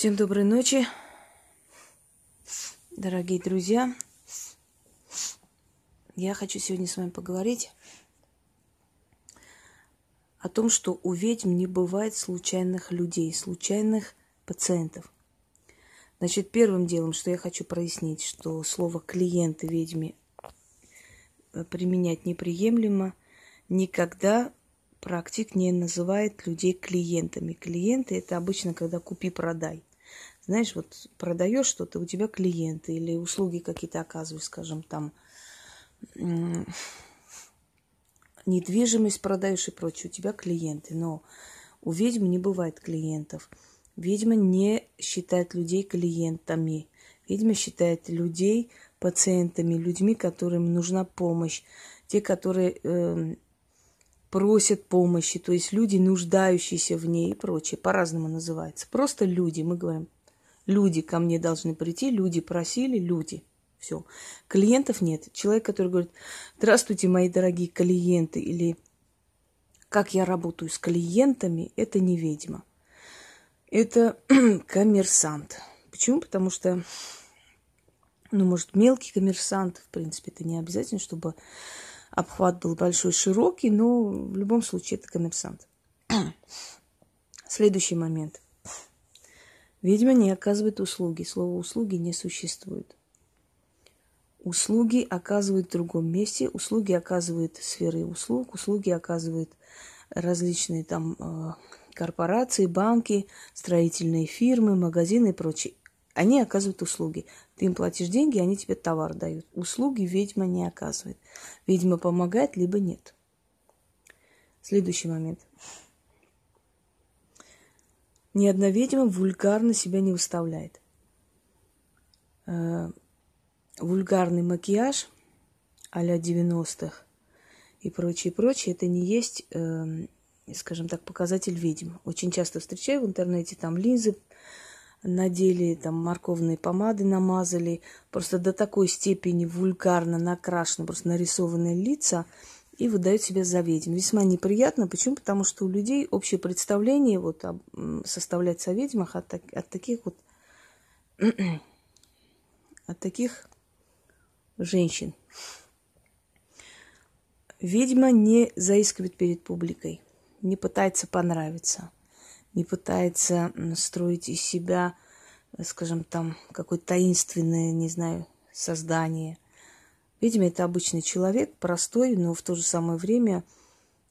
Всем доброй ночи, дорогие друзья. Я хочу сегодня с вами поговорить о том, что у ведьм не бывает случайных людей, случайных пациентов. Значит, первым делом, что я хочу прояснить, что слово клиенты ведьме применять неприемлемо. Никогда практик не называет людей клиентами. Клиенты это обычно, когда купи-продай. Знаешь, вот продаешь что-то, у тебя клиенты или услуги какие-то оказываешь, скажем, там недвижимость продаешь и прочее, у тебя клиенты. Но у ведьм не бывает клиентов. Ведьма не считает людей клиентами. Ведьма считает людей пациентами, людьми, которым нужна помощь, те, которые э, просят помощи, то есть люди, нуждающиеся в ней и прочее. По-разному называется. Просто люди, мы говорим, люди ко мне должны прийти, люди просили, люди. Все. Клиентов нет. Человек, который говорит, здравствуйте, мои дорогие клиенты, или как я работаю с клиентами, это не ведьма. Это коммерсант. Почему? Потому что, ну, может, мелкий коммерсант, в принципе, это не обязательно, чтобы обхват был большой, широкий, но в любом случае это коммерсант. Следующий момент. Ведьма не оказывает услуги. Слово услуги не существует. Услуги оказывают в другом месте. Услуги оказывают сферы услуг. Услуги оказывают различные там э, корпорации, банки, строительные фирмы, магазины и прочее. Они оказывают услуги. Ты им платишь деньги, они тебе товар дают. Услуги ведьма не оказывает. Ведьма помогает, либо нет. Следующий момент. Ни одна ведьма вульгарно себя не выставляет. Э, вульгарный макияж а-ля 90-х и прочее, прочее, это не есть, э, скажем так, показатель ведьм. Очень часто встречаю в интернете там линзы надели, там морковные помады намазали, просто до такой степени вульгарно накрашены, просто нарисованные лица, и выдают себя за ведьм. Весьма неприятно. Почему? Потому что у людей общее представление вот, составлять о ведьмах от, от таких вот от таких женщин. Ведьма не заискивает перед публикой, не пытается понравиться – не пытается строить из себя, скажем, там, какое-то таинственное, не знаю, создание. Видимо, это обычный человек, простой, но в то же самое время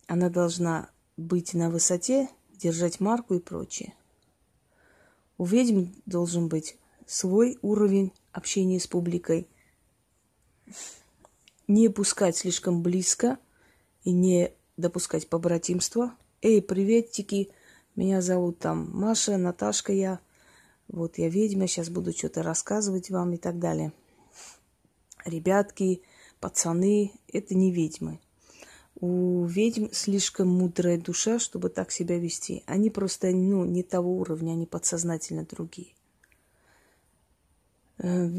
она должна быть на высоте, держать марку и прочее. У ведьм должен быть свой уровень общения с публикой. Не пускать слишком близко и не допускать побратимства. Эй, приветики, меня зовут там Маша, Наташка я. Вот я ведьма, сейчас буду что-то рассказывать вам и так далее. Ребятки, пацаны, это не ведьмы. У ведьм слишком мудрая душа, чтобы так себя вести. Они просто ну, не того уровня, они подсознательно другие. Э,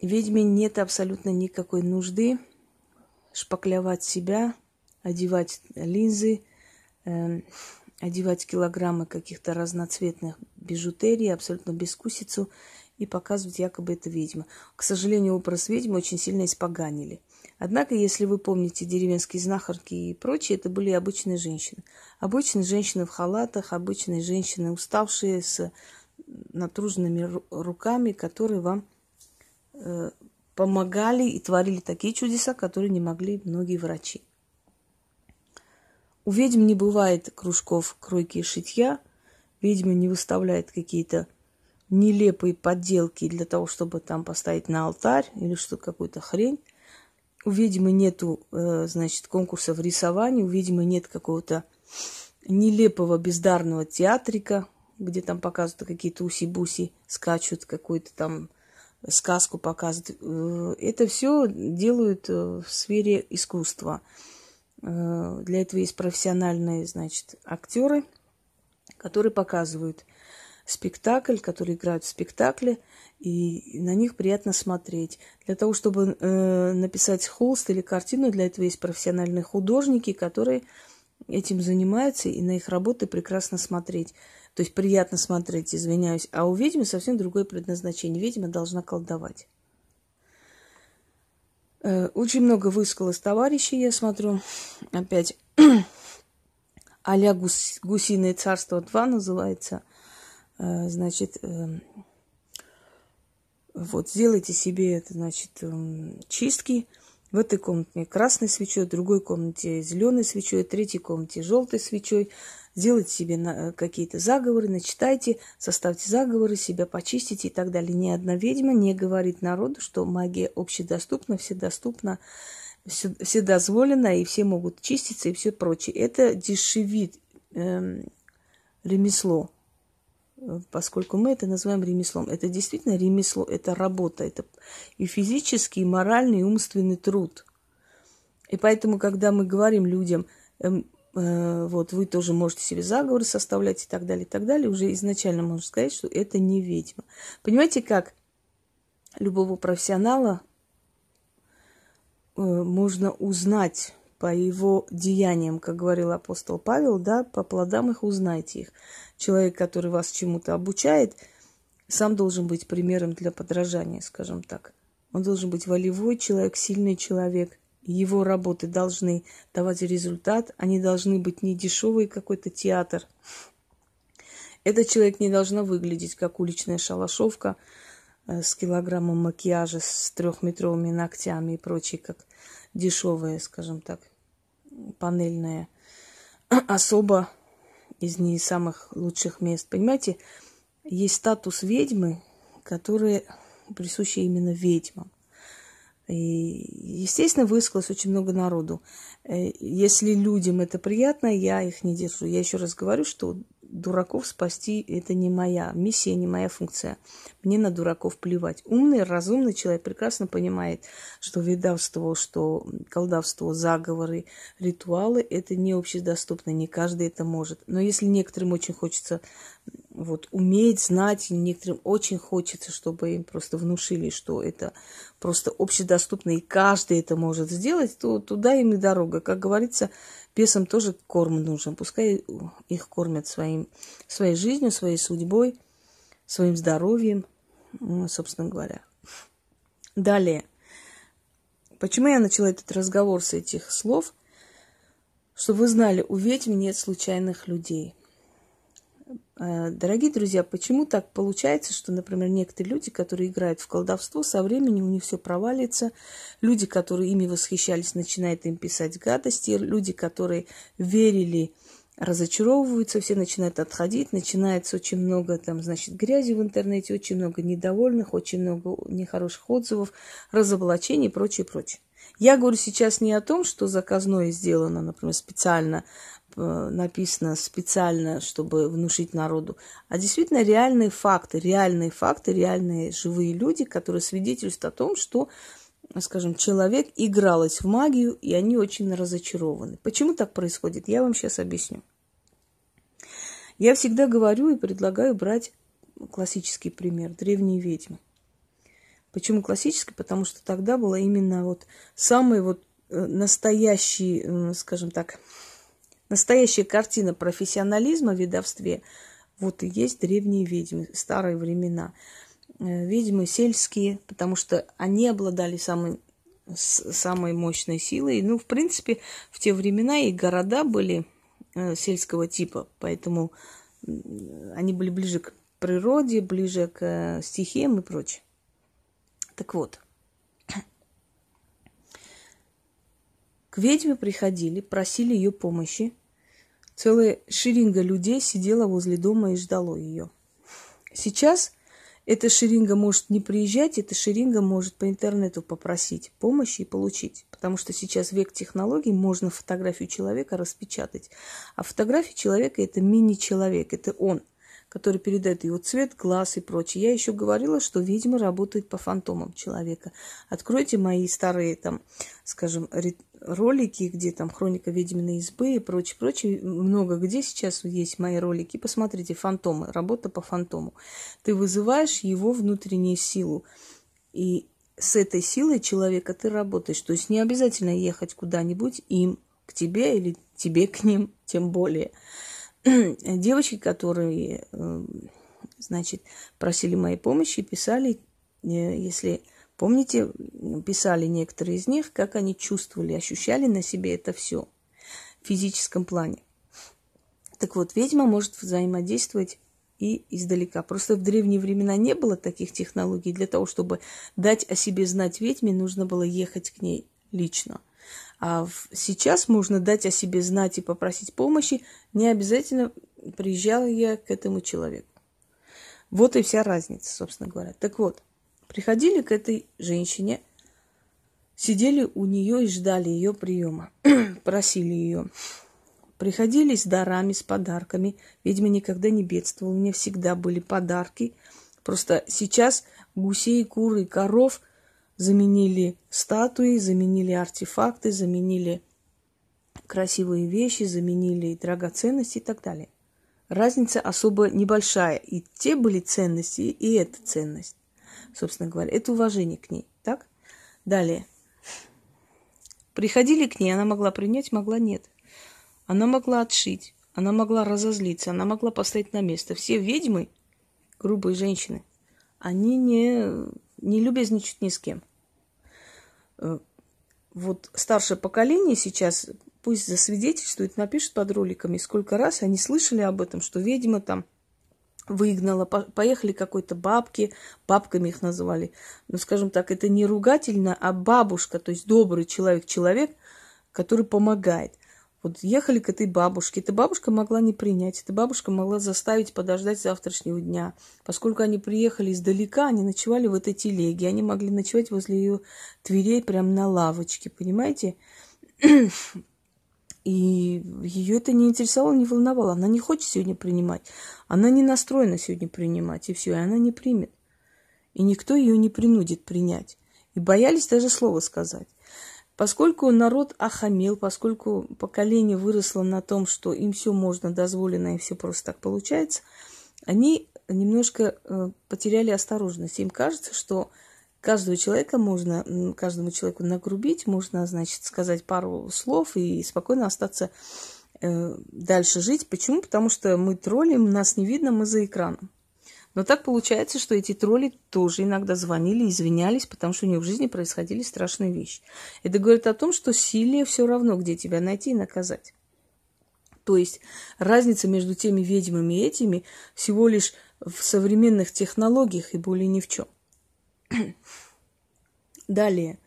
ведьме нет абсолютно никакой нужды шпаклевать себя, одевать линзы, э, одевать килограммы каких-то разноцветных бижутерий, абсолютно бескусицу и показывать якобы это ведьма. К сожалению, образ ведьмы очень сильно испоганили. Однако, если вы помните деревенские знахарки и прочие, это были обычные женщины. Обычные женщины в халатах, обычные женщины, уставшие с натруженными руками, которые вам э, помогали и творили такие чудеса, которые не могли многие врачи. У ведьм не бывает кружков кройки и шитья. Ведьма не выставляет какие-то нелепые подделки для того, чтобы там поставить на алтарь или что какую-то хрень. У ведьмы нету, э, значит, конкурсов рисования, у ведьмы нет какого-то нелепого бездарного театрика, где там показывают какие-то уси-буси, скачут какую-то там сказку показывают. Э, это все делают э, в сфере искусства. Для этого есть профессиональные, значит, актеры, которые показывают спектакль, которые играют в спектакле, и на них приятно смотреть. Для того, чтобы э, написать холст или картину, для этого есть профессиональные художники, которые этим занимаются, и на их работы прекрасно смотреть. То есть приятно смотреть, извиняюсь. А у ведьмы совсем другое предназначение. Ведьма должна колдовать. Э, очень много высказалось товарищей, я смотрю. Опять а-ля гус, «Гусиное царство 2» называется. Э, значит, эм, вот, сделайте себе, это, значит, эм, чистки. В этой комнате красной свечой, в другой комнате зеленой свечой, в третьей комнате желтой свечой. Сделайте себе э, какие-то заговоры, начитайте, составьте заговоры, себя почистите и так далее. Ни одна ведьма не говорит народу, что магия общедоступна, вседоступна, вседозволена, и все могут чиститься и все прочее. Это дешевит эм, ремесло поскольку мы это называем ремеслом. Это действительно ремесло, это работа, это и физический, и моральный, и умственный труд. И поэтому, когда мы говорим людям, э, э, вот вы тоже можете себе заговоры составлять и так далее, и так далее, уже изначально можно сказать, что это не ведьма. Понимаете, как любого профессионала э, можно узнать по его деяниям, как говорил апостол Павел, да, по плодам их узнайте их человек, который вас чему-то обучает, сам должен быть примером для подражания, скажем так. Он должен быть волевой человек, сильный человек. Его работы должны давать результат, они должны быть не дешевый какой-то театр. Этот человек не должна выглядеть как уличная шалашовка э, с килограммом макияжа, с трехметровыми ногтями и прочее, как дешевая, скажем так, панельная особа из не самых лучших мест. Понимаете, есть статус ведьмы, который присущий именно ведьмам. И, естественно, высказалось очень много народу. Э, если людям это приятно, я их не держу. Я еще раз говорю, что дураков спасти – это не моя миссия, не моя функция. Мне на дураков плевать. Умный, разумный человек прекрасно понимает, что ведовство, что колдовство, заговоры, ритуалы – это не общедоступно, не каждый это может. Но если некоторым очень хочется вот, уметь, знать, некоторым очень хочется, чтобы им просто внушили, что это просто общедоступно, и каждый это может сделать, то туда им и дорога. Как говорится, Бесам тоже корм нужен. Пускай их кормят своим, своей жизнью, своей судьбой, своим здоровьем, ну, собственно говоря. Далее. Почему я начала этот разговор с этих слов? Чтобы вы знали, у ведьм нет случайных людей – Э, дорогие друзья, почему так получается, что, например, некоторые люди, которые играют в колдовство, со временем у них все провалится. Люди, которые ими восхищались, начинают им писать гадости. Люди, которые верили, разочаровываются, все начинают отходить, начинается очень много там, значит, грязи в интернете, очень много недовольных, очень много нехороших отзывов, разоблачений и прочее, прочее. Я говорю сейчас не о том, что заказное сделано, например, специально Э, написано специально, чтобы внушить народу, а действительно реальные факты, реальные факты, реальные живые люди, которые свидетельствуют о том, что, скажем, человек игралась в магию, и они очень разочарованы. Почему так происходит? Я вам сейчас объясню. Я всегда говорю и предлагаю брать классический пример – древние ведьмы. Почему классический? Потому что тогда было именно вот самый вот э, настоящий, э, скажем так, Настоящая картина профессионализма в ведовстве вот и есть древние ведьмы, старые времена. Э, ведьмы сельские, потому что они обладали самой, самой мощной силой. Ну, в принципе, в те времена и города были э, сельского типа, поэтому они были ближе к природе, ближе к э, стихиям и прочее. Так вот, К ведьме приходили, просили ее помощи. Целая шеринга людей сидела возле дома и ждала ее. Сейчас эта шеринга может не приезжать, эта шеринга может по интернету попросить помощи и получить. Потому что сейчас век технологий, можно фотографию человека распечатать. А фотография человека – это мини-человек, это он – который передает его цвет, глаз и прочее. Я еще говорила, что ведьмы работают по фантомам человека. Откройте мои старые, там, скажем, ролики, где там хроника ведьминой избы и прочее, прочее. Много где сейчас есть мои ролики. Посмотрите, фантомы, работа по фантому. Ты вызываешь его внутреннюю силу. И с этой силой человека ты работаешь. То есть не обязательно ехать куда-нибудь им к тебе или тебе к ним, тем более. Девочки, которые, э, значит, просили моей помощи, писали, э, если помните, писали некоторые из них, как они чувствовали, ощущали на себе это все в физическом плане. Так вот, ведьма может взаимодействовать и издалека. Просто в древние времена не было таких технологий. Для того, чтобы дать о себе знать ведьме, нужно было ехать к ней лично. А сейчас можно дать о себе знать и попросить помощи, не обязательно приезжала я к этому человеку. Вот и вся разница, собственно говоря. Так вот, приходили к этой женщине, сидели у нее и ждали ее приема, просили ее Приходили с дарами, с подарками. Ведьма никогда не бедствовала. У меня всегда были подарки. Просто сейчас гусей, куры коров заменили статуи, заменили артефакты, заменили красивые вещи, заменили драгоценности и так далее. Разница особо небольшая. И те были ценности, и эта ценность, собственно говоря. Это уважение к ней. Так? Далее. Приходили к ней, она могла принять, могла нет. Она могла отшить, она могла разозлиться, она могла поставить на место. Все ведьмы, грубые женщины, они не, не любезничают ни с кем. Э, вот старшее поколение сейчас пусть засвидетельствует, напишет под роликами, сколько раз они слышали об этом, что ведьма там выгнала, поехали какой-то бабки, бабками их называли. Ну, скажем так, это не ругательно, а бабушка, то есть добрый человек-человек, который помогает. Вот ехали к этой бабушке. Эта бабушка могла не принять. Эта бабушка могла заставить подождать завтрашнего дня. Поскольку они приехали издалека, они ночевали в этой телеге. Они могли ночевать возле ее дверей прямо на лавочке. Понимаете? И ее это не интересовало, не волновало. Она не хочет сегодня принимать. Она не настроена сегодня принимать. И все, и она не примет. И никто ее не принудит принять. И боялись даже слова сказать. Поскольку народ охамел, поскольку поколение выросло на том, что им все можно, дозволено, и все просто так получается, они немножко э, потеряли осторожность. Им кажется, что каждого человека можно, каждому человеку нагрубить, можно, значит, сказать пару слов и спокойно остаться э, дальше жить. Почему? Потому что мы троллим, нас не видно, мы за экраном. Но так получается, что эти тролли тоже иногда звонили, извинялись, потому что у них в жизни происходили страшные вещи. Это говорит о том, что силе все равно, где тебя найти и наказать. То есть разница между теми ведьмами и этими всего лишь в современных технологиях и более ни в чем. Далее.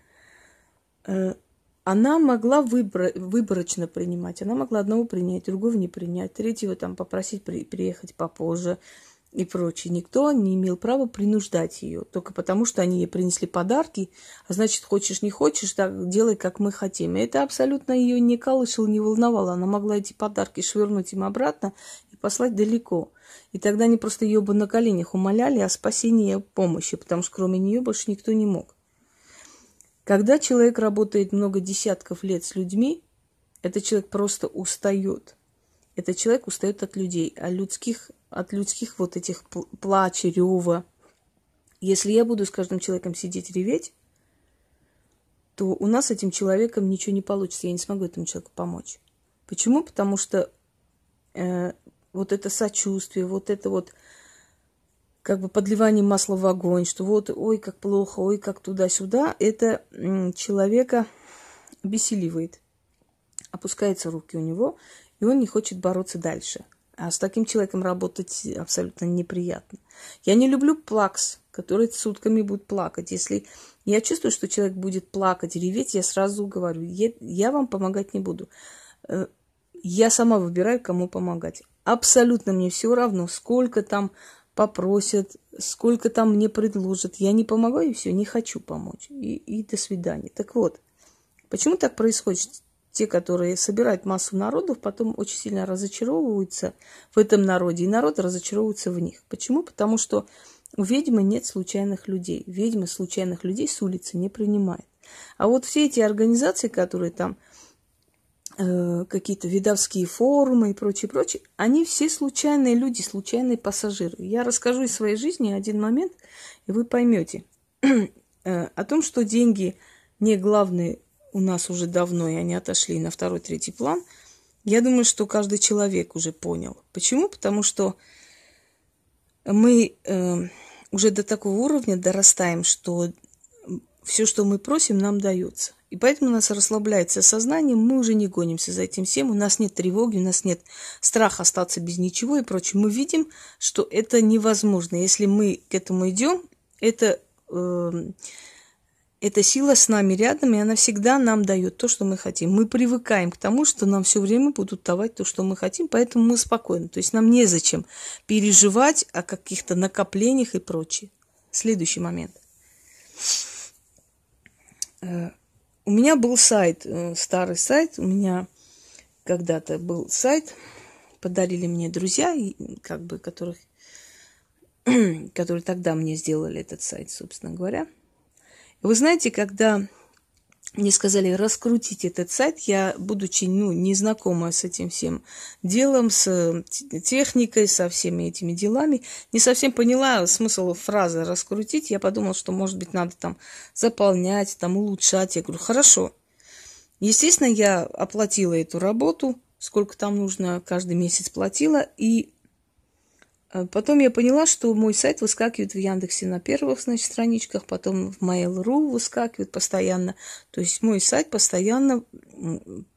Э, она могла выбор, выборочно принимать. Она могла одного принять, другого не принять, третьего там попросить при, приехать попозже и прочее. Никто не имел права принуждать ее, только потому что они ей принесли подарки, а значит, хочешь не хочешь, так делай, как мы хотим. И это абсолютно ее не колышало, не волновало. Она могла эти подарки швырнуть им обратно послать далеко. И тогда они просто ее бы на коленях умоляли о спасении и помощи, потому что кроме нее больше никто не мог. Когда человек работает много десятков лет с людьми, этот человек просто устает. Этот человек устает от людей, а людских от людских вот этих плача, рева. Если я буду с каждым человеком сидеть реветь, то у нас с этим человеком ничего не получится. Я не смогу этому человеку помочь. Почему? Потому что э, вот это сочувствие, вот это вот как бы подливание масла в огонь, что вот, ой, как плохо, ой, как туда-сюда, это человека беселивает. Опускаются руки у него, и он не хочет бороться дальше. А с таким человеком работать абсолютно неприятно. Я не люблю плакс, который сутками будет плакать. Если я чувствую, что человек будет плакать, реветь, я сразу говорю, я, я вам помогать не буду. Э, я сама выбираю, кому помогать. Абсолютно мне все равно, сколько там попросят, сколько там мне предложат. Я не помогаю, и все, не хочу помочь. И, и до свидания. Так вот, почему так происходит? те, которые собирают массу народов, потом очень сильно разочаровываются в этом народе, и народ разочаровывается в них. Почему? Потому что у ведьмы нет случайных людей. Ведьмы случайных людей с улицы не принимает. А вот все эти организации, которые там э, какие-то видовские форумы и прочее, прочее, они все случайные люди, случайные пассажиры. Я расскажу из своей жизни один момент, и вы поймете э, о том, что деньги не главный у нас уже давно, и они отошли на второй, третий план, я думаю, что каждый человек уже понял. Почему? Потому что мы э, уже до такого уровня дорастаем, что все, что мы просим, нам дается. И поэтому у нас расслабляется сознание, мы уже не гонимся за этим всем, у нас нет тревоги, у нас нет страха остаться без ничего и прочее. Мы видим, что это невозможно. Если мы к этому идем, это, э, эта сила с нами рядом, и она всегда нам дает то, что мы хотим. Мы привыкаем к тому, что нам все время будут давать то, что мы хотим, поэтому мы спокойны. То есть нам незачем переживать о каких-то накоплениях и прочее. Следующий момент. Э, у меня был сайт, э, старый сайт, у меня когда-то был сайт, подарили мне друзья, как бы, которых, которые тогда мне сделали этот сайт, собственно говоря. Вы знаете, когда мне сказали раскрутить этот сайт, я, будучи ну, незнакома с этим всем делом, с техникой, со всеми этими делами, не совсем поняла смысл фразы раскрутить. Я подумала, что, может быть, надо там заполнять, там улучшать. Я говорю, хорошо. Естественно, я оплатила эту работу, сколько там нужно, каждый месяц платила, и потом я поняла, что мой сайт выскакивает в Яндексе на первых, значит, страничках, потом в Mail.ru выскакивает постоянно. То есть мой сайт постоянно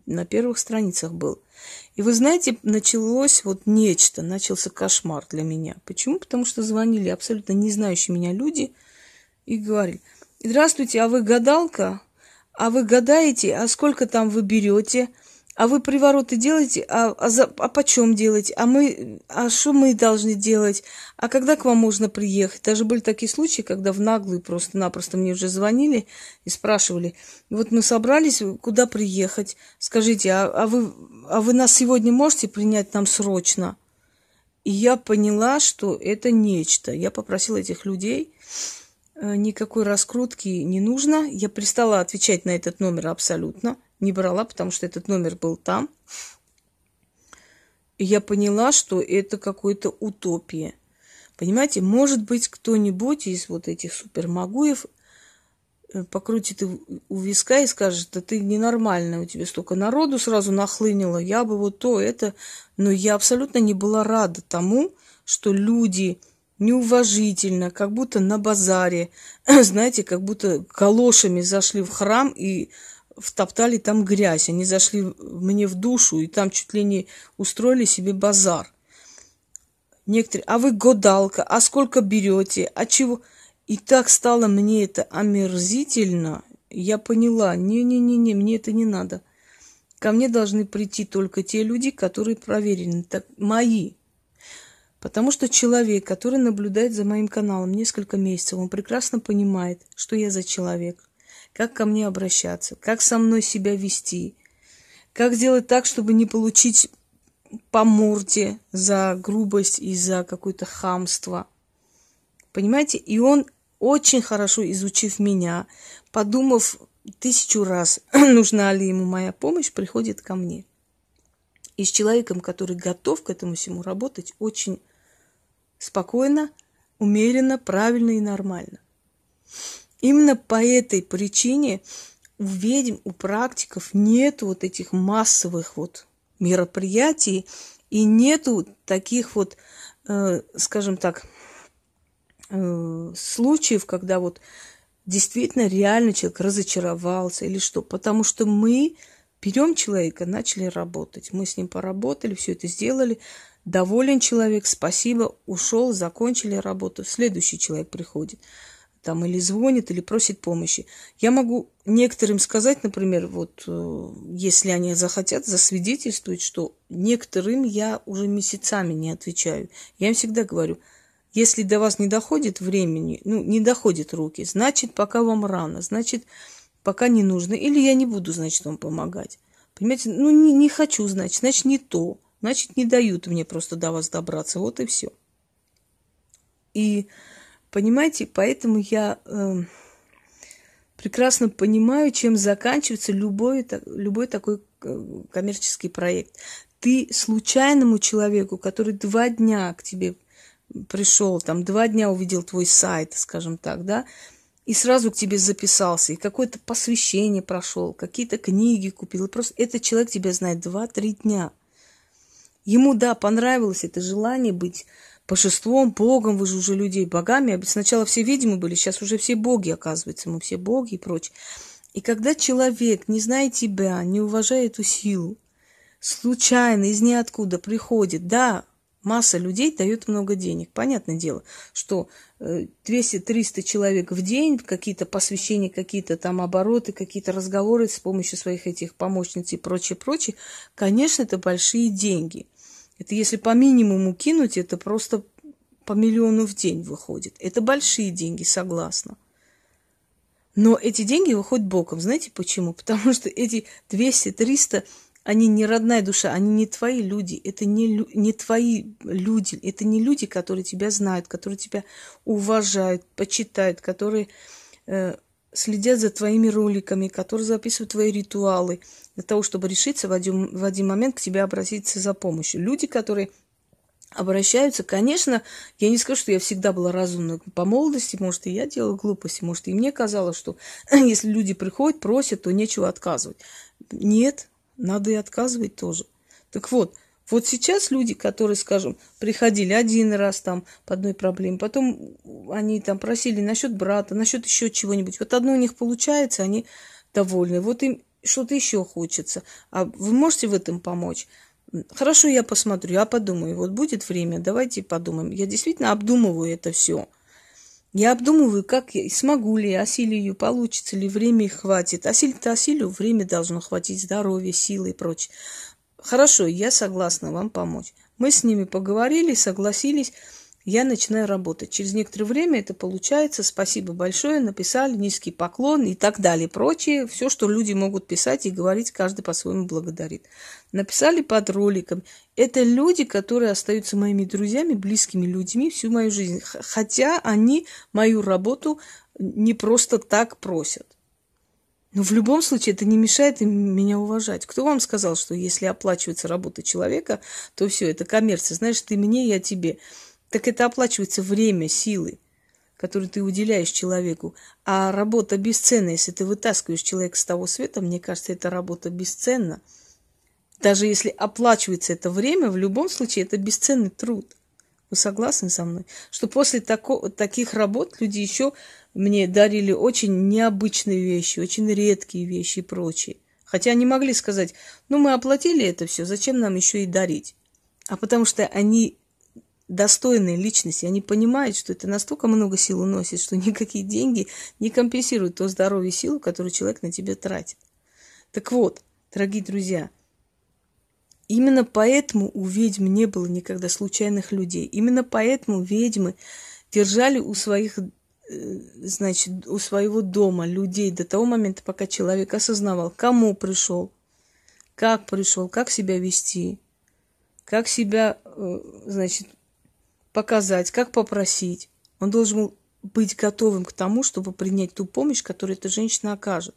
на первых страницах был. И вы знаете, началось вот нечто, начался кошмар для меня. Почему? Потому что звонили абсолютно не знающие меня люди и говорили, здравствуйте, а вы гадалка? А вы гадаете? А сколько там вы берете? А вы привороты делаете? А, а, за, а почем делать? А мы, а что мы должны делать? А когда к вам можно приехать? Даже были такие случаи, когда в наглую просто-напросто мне уже звонили и спрашивали. Вот мы собрались, куда приехать? Скажите, а, а, вы, а вы нас сегодня можете принять нам срочно? И я поняла, что это нечто. Я попросила этих людей, э, никакой раскрутки не нужно. Я перестала отвечать на этот номер абсолютно не брала, потому что этот номер был там. И я поняла, что это какая-то утопия. Понимаете, может быть, кто-нибудь из вот этих супермагуев э, покрутит у виска и скажет, да ты ненормальная, у тебя столько народу сразу нахлынило, я бы вот то, это. Но я абсолютно не была рада тому, что люди неуважительно, как будто на базаре, знаете, как будто калошами зашли в храм и втоптали там грязь. Они зашли мне в душу и там чуть ли не устроили себе базар. Некоторые, а вы годалка, а сколько берете, а чего? И так стало мне это омерзительно. Я поняла, не-не-не-не, мне это не надо. Ко мне должны прийти только те люди, которые проверены, так, мои. Потому что человек, который наблюдает за моим каналом несколько месяцев, он прекрасно понимает, что я за человек – как ко мне обращаться, как со мной себя вести, как сделать так, чтобы не получить по морде за грубость и за какое-то хамство. Понимаете? И он очень хорошо изучив меня, подумав тысячу раз, нужна ли ему моя помощь, приходит ко мне. И с человеком, который готов к этому всему работать, очень спокойно, умеренно, правильно и нормально. Именно по этой причине у ведьм, у практиков нет вот этих массовых вот мероприятий и нету таких вот, э, скажем так, э, случаев, когда вот действительно реально человек разочаровался или что. Потому что мы берем человека, начали работать. Мы с ним поработали, все это сделали. Доволен человек, спасибо, ушел, закончили работу. Следующий человек приходит там или звонит, или просит помощи. Я могу некоторым сказать, например, вот э, если они захотят засвидетельствовать, что некоторым я уже месяцами не отвечаю. Я им всегда говорю, если до вас не доходит времени, ну, не доходит руки, значит, пока вам рано, значит, пока не нужно, или я не буду, значит, вам помогать. Понимаете, ну, не, не хочу, значит, значит, не то, значит, не дают мне просто до вас добраться, вот и все. И Понимаете, поэтому я э, прекрасно понимаю, чем заканчивается любой, любой такой э, коммерческий проект. Ты случайному человеку, который два дня к тебе пришел, там два дня увидел твой сайт, скажем так, да, и сразу к тебе записался, и какое-то посвящение прошел, какие-то книги купил. Просто этот человек тебя знает два-три дня. Ему, да, понравилось это желание быть божеством, богом, вы же уже людей богами. Сначала все видимы были, сейчас уже все боги, оказывается, мы все боги и прочее. И когда человек, не зная тебя, не уважая эту силу, случайно из ниоткуда приходит, да, масса людей дает много денег. Понятное дело, что 200-300 э, человек в день, какие-то посвящения, какие-то там обороты, какие-то разговоры с помощью своих этих помощниц и прочее, прочее, конечно, это большие деньги. Это если по минимуму кинуть, это просто по миллиону в день выходит. Это большие деньги, согласна. Но эти деньги выходят боком. Знаете почему? Потому что эти 200-300 они не родная душа, они не твои люди, это не, не твои люди, это не люди, которые тебя знают, которые тебя уважают, почитают, которые э, следят за твоими роликами, которые записывают твои ритуалы, для того, чтобы решиться в один, в один момент к тебе обратиться за помощью. Люди, которые обращаются, конечно, я не скажу, что я всегда была разумной по молодости, может, и я делала глупости, может, и мне казалось, что если люди приходят, просят, то нечего отказывать. Нет, надо и отказывать тоже. Так вот, вот сейчас люди, которые, скажем, приходили один раз там по одной проблеме, потом они там просили насчет брата, насчет еще чего-нибудь. Вот одно у них получается, они довольны. Вот им что-то еще хочется. А вы можете в этом помочь? Хорошо, я посмотрю, я подумаю. Вот будет время, давайте подумаем. Я действительно обдумываю это все. Я обдумываю, как я смогу ли, осилию, получится ли, время хватит. Осилить-то осилю, время должно хватить, здоровье, силы и прочее. Хорошо, я согласна вам помочь. Мы с ними поговорили, согласились я начинаю работать. Через некоторое время это получается. Спасибо большое, написали, низкий поклон и так далее. Прочее, все, что люди могут писать и говорить, каждый по-своему благодарит. Написали под роликом. Это люди, которые остаются моими друзьями, близкими людьми всю мою жизнь. Хотя они мою работу не просто так просят. Но в любом случае это не мешает им меня уважать. Кто вам сказал, что если оплачивается работа человека, то все, это коммерция. Знаешь, ты мне, я тебе так это оплачивается время, силы, которые ты уделяешь человеку. А работа бесценна. Если ты вытаскиваешь человека с того света, мне кажется, эта работа бесценна. Даже если оплачивается это время, в любом случае это бесценный труд. Вы согласны со мной? Что после тако, таких работ люди еще мне дарили очень необычные вещи, очень редкие вещи и прочее. Хотя они могли сказать, ну мы оплатили это все, зачем нам еще и дарить? А потому что они достойные личности, они понимают, что это настолько много сил уносит, что никакие деньги не компенсируют то здоровье и силу, которую человек на тебя тратит. Так вот, дорогие друзья, именно поэтому у ведьм не было никогда случайных людей. Именно поэтому ведьмы держали у своих значит, у своего дома людей до того момента, пока человек осознавал, кому пришел, как пришел, как себя вести, как себя, э, значит, показать, как попросить. Он должен был быть готовым к тому, чтобы принять ту помощь, которую эта женщина окажет.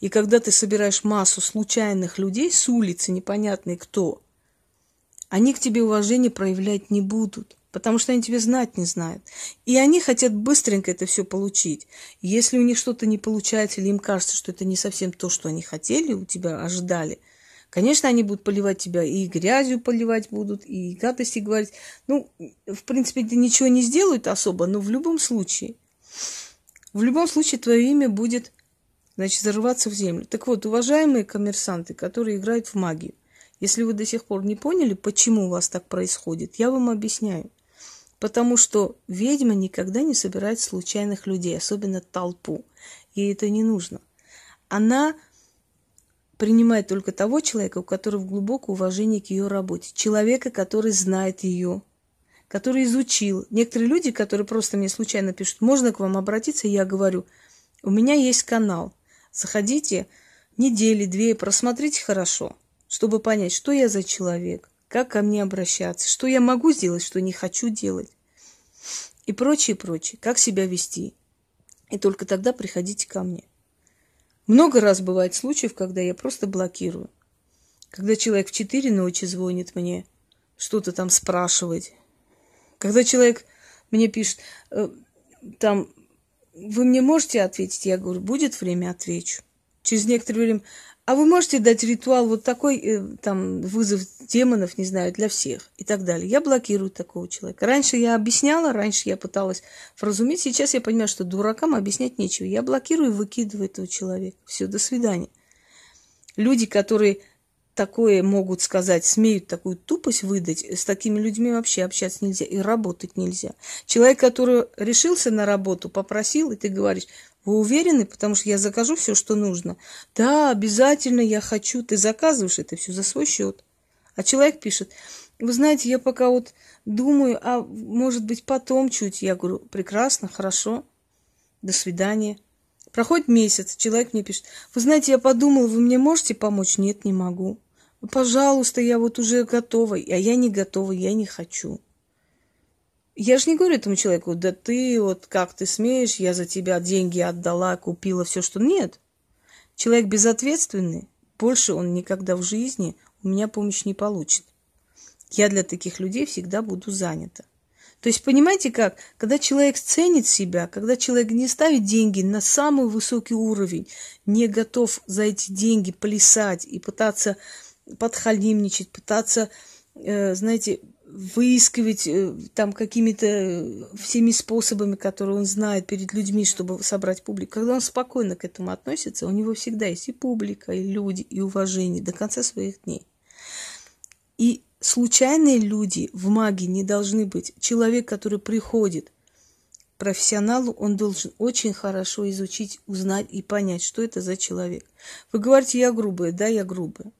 И когда ты собираешь массу случайных людей с улицы, непонятные кто, они к тебе уважение проявлять не будут, потому что они тебя знать не знают. И они хотят быстренько это все получить. Если у них что-то не получается, или им кажется, что это не совсем то, что они хотели, у тебя ожидали – Конечно, они будут поливать тебя и грязью поливать будут, и гадости говорить. Ну, в принципе, это ничего не сделают особо, но в любом случае, в любом случае твое имя будет, значит, зарываться в землю. Так вот, уважаемые коммерсанты, которые играют в магию, если вы до сих пор не поняли, почему у вас так происходит, я вам объясняю. Потому что ведьма никогда не собирает случайных людей, особенно толпу. Ей это не нужно. Она принимает только того человека, у которого глубокое уважение к ее работе. Человека, который знает ее, который изучил. Некоторые люди, которые просто мне случайно пишут, можно к вам обратиться, я говорю, у меня есть канал. Заходите недели, две, просмотрите хорошо, чтобы понять, что я за человек, как ко мне обращаться, что я могу сделать, что не хочу делать. И прочее, прочее, как себя вести. И только тогда приходите ко мне. Много раз бывает случаев, когда я просто блокирую. Когда человек в 4 ночи звонит мне, что-то там спрашивать. Когда человек мне пишет, э, там, вы мне можете ответить? Я говорю, будет время, отвечу. Через некоторое время, а вы можете дать ритуал вот такой, э, там, вызов демонов, не знаю, для всех и так далее. Я блокирую такого человека. Раньше я объясняла, раньше я пыталась вразумить, сейчас я понимаю, что дуракам объяснять нечего. Я блокирую и выкидываю этого человека. Все, до свидания. Люди, которые такое могут сказать, смеют такую тупость выдать, с такими людьми вообще общаться нельзя и работать нельзя. Человек, который решился на работу, попросил, и ты говоришь, вы уверены, потому что я закажу все, что нужно. Да, обязательно я хочу. Ты заказываешь это все за свой счет. А человек пишет, вы знаете, я пока вот думаю, а может быть потом чуть. Я говорю, прекрасно, хорошо, до свидания. Проходит месяц, человек мне пишет, вы знаете, я подумал, вы мне можете помочь? Нет, не могу. Пожалуйста, я вот уже готова, а я не готова, я не хочу. Я же не говорю этому человеку, да ты вот как ты смеешь, я за тебя деньги отдала, купила все, что... Нет. Человек безответственный, больше он никогда в жизни у меня помощь не получит. Я для таких людей всегда буду занята. То есть, понимаете как? Когда человек ценит себя, когда человек не ставит деньги на самый высокий уровень, не готов за эти деньги плясать и пытаться подхалимничать, пытаться, э, знаете, выискивать э, там какими-то э, всеми способами, которые он знает перед людьми, чтобы собрать публику. Когда он спокойно к этому относится, у него всегда есть и публика, и люди, и уважение до конца своих дней. И случайные люди в магии не должны быть. Человек, который приходит к профессионалу, он должен очень хорошо изучить, узнать и понять, что это за человек. Вы говорите, я грубая, да, я грубая.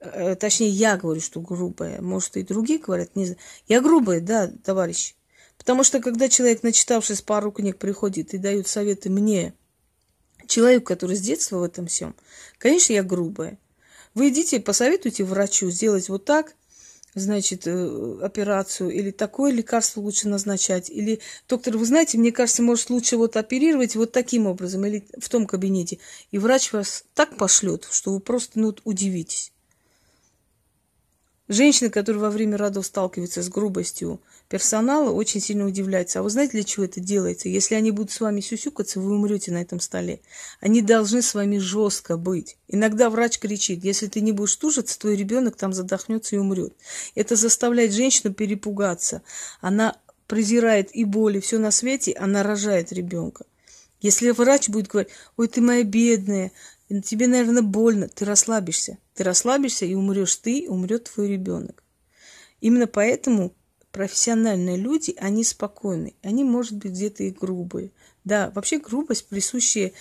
Э, точнее, я говорю, что грубая. Может, и другие говорят, не знаю. Я грубая, да, товарищ. Потому что, когда человек, начитавшись пару книг, приходит и дает советы мне, человеку, который с детства в этом всем, конечно, я грубая. Вы идите, посоветуйте врачу сделать вот так, значит, э, операцию, или такое лекарство лучше назначать, или, доктор, вы знаете, мне кажется, может, лучше вот оперировать вот таким образом, или в том кабинете. И врач вас так пошлет, что вы просто, ну, удивитесь. Женщины, которые во время родов сталкиваются с грубостью персонала, очень сильно удивляются. А вы знаете, для чего это делается? Если они будут с вами сюсюкаться, вы умрете на этом столе. Они должны с вами жестко быть. Иногда врач кричит, если ты не будешь тужиться, твой ребенок там задохнется и умрет. Это заставляет женщину перепугаться. Она презирает и боль, и все на свете, она рожает ребенка. Если врач будет говорить, ой, ты моя бедная, тебе, наверное, больно, ты расслабишься. Ты расслабишься и умрешь ты, умрет твой ребенок. Именно поэтому профессиональные люди, они спокойны. Они, может быть, где-то и грубые. Да, вообще грубость присущая,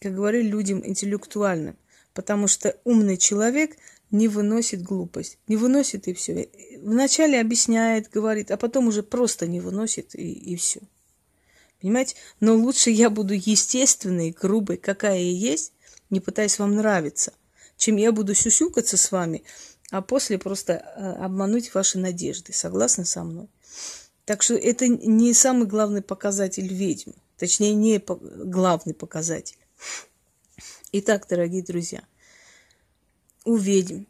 как говорили, людям интеллектуальным. Потому что умный человек не выносит глупость. Не выносит и все. Вначале объясняет, говорит, а потом уже просто не выносит и, и все. Понимаете? Но лучше я буду естественной, грубой, какая я есть, не пытаясь вам нравиться, чем я буду сюсюкаться с вами, а после просто э, обмануть ваши надежды. Согласны со мной? Так что это не самый главный показатель ведьм. Точнее, не главный показатель. Итак, дорогие друзья, у ведьм,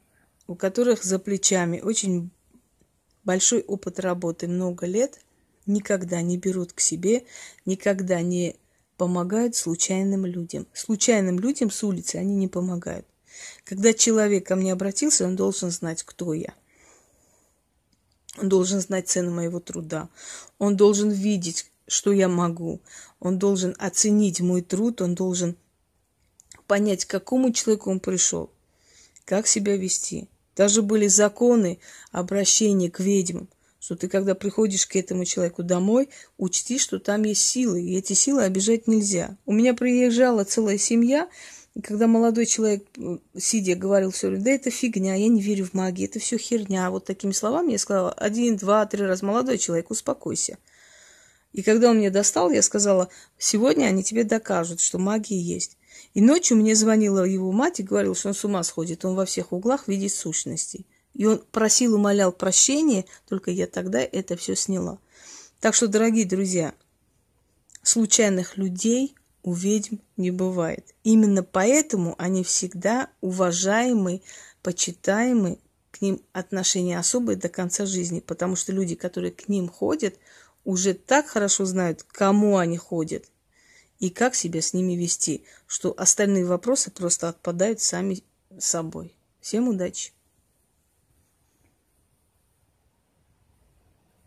у которых за плечами очень большой опыт работы, много лет, никогда не берут к себе, никогда не помогают случайным людям. Случайным людям с улицы они не помогают. Когда человек ко мне обратился, он должен знать, кто я. Он должен знать цену моего труда. Он должен видеть, что я могу. Он должен оценить мой труд. Он должен понять, к какому человеку он пришел, как себя вести. Даже были законы обращения к ведьмам что ты, когда приходишь к этому человеку домой, учти, что там есть силы, и эти силы обижать нельзя. У меня приезжала целая семья, и когда молодой человек, сидя, говорил все время, да это фигня, я не верю в магию, это все херня. Вот такими словами я сказала один, два, три раза, молодой человек, успокойся. И когда он мне достал, я сказала, сегодня они тебе докажут, что магия есть. И ночью мне звонила его мать и говорила, что он с ума сходит, он во всех углах видит сущностей. И он просил, умолял прощения, только я тогда это все сняла. Так что, дорогие друзья, случайных людей у ведьм не бывает. Именно поэтому они всегда уважаемы, почитаемы, к ним отношения особые до конца жизни, потому что люди, которые к ним ходят, уже так хорошо знают, к кому они ходят. и как себя с ними вести, что остальные вопросы просто отпадают сами собой. Всем удачи!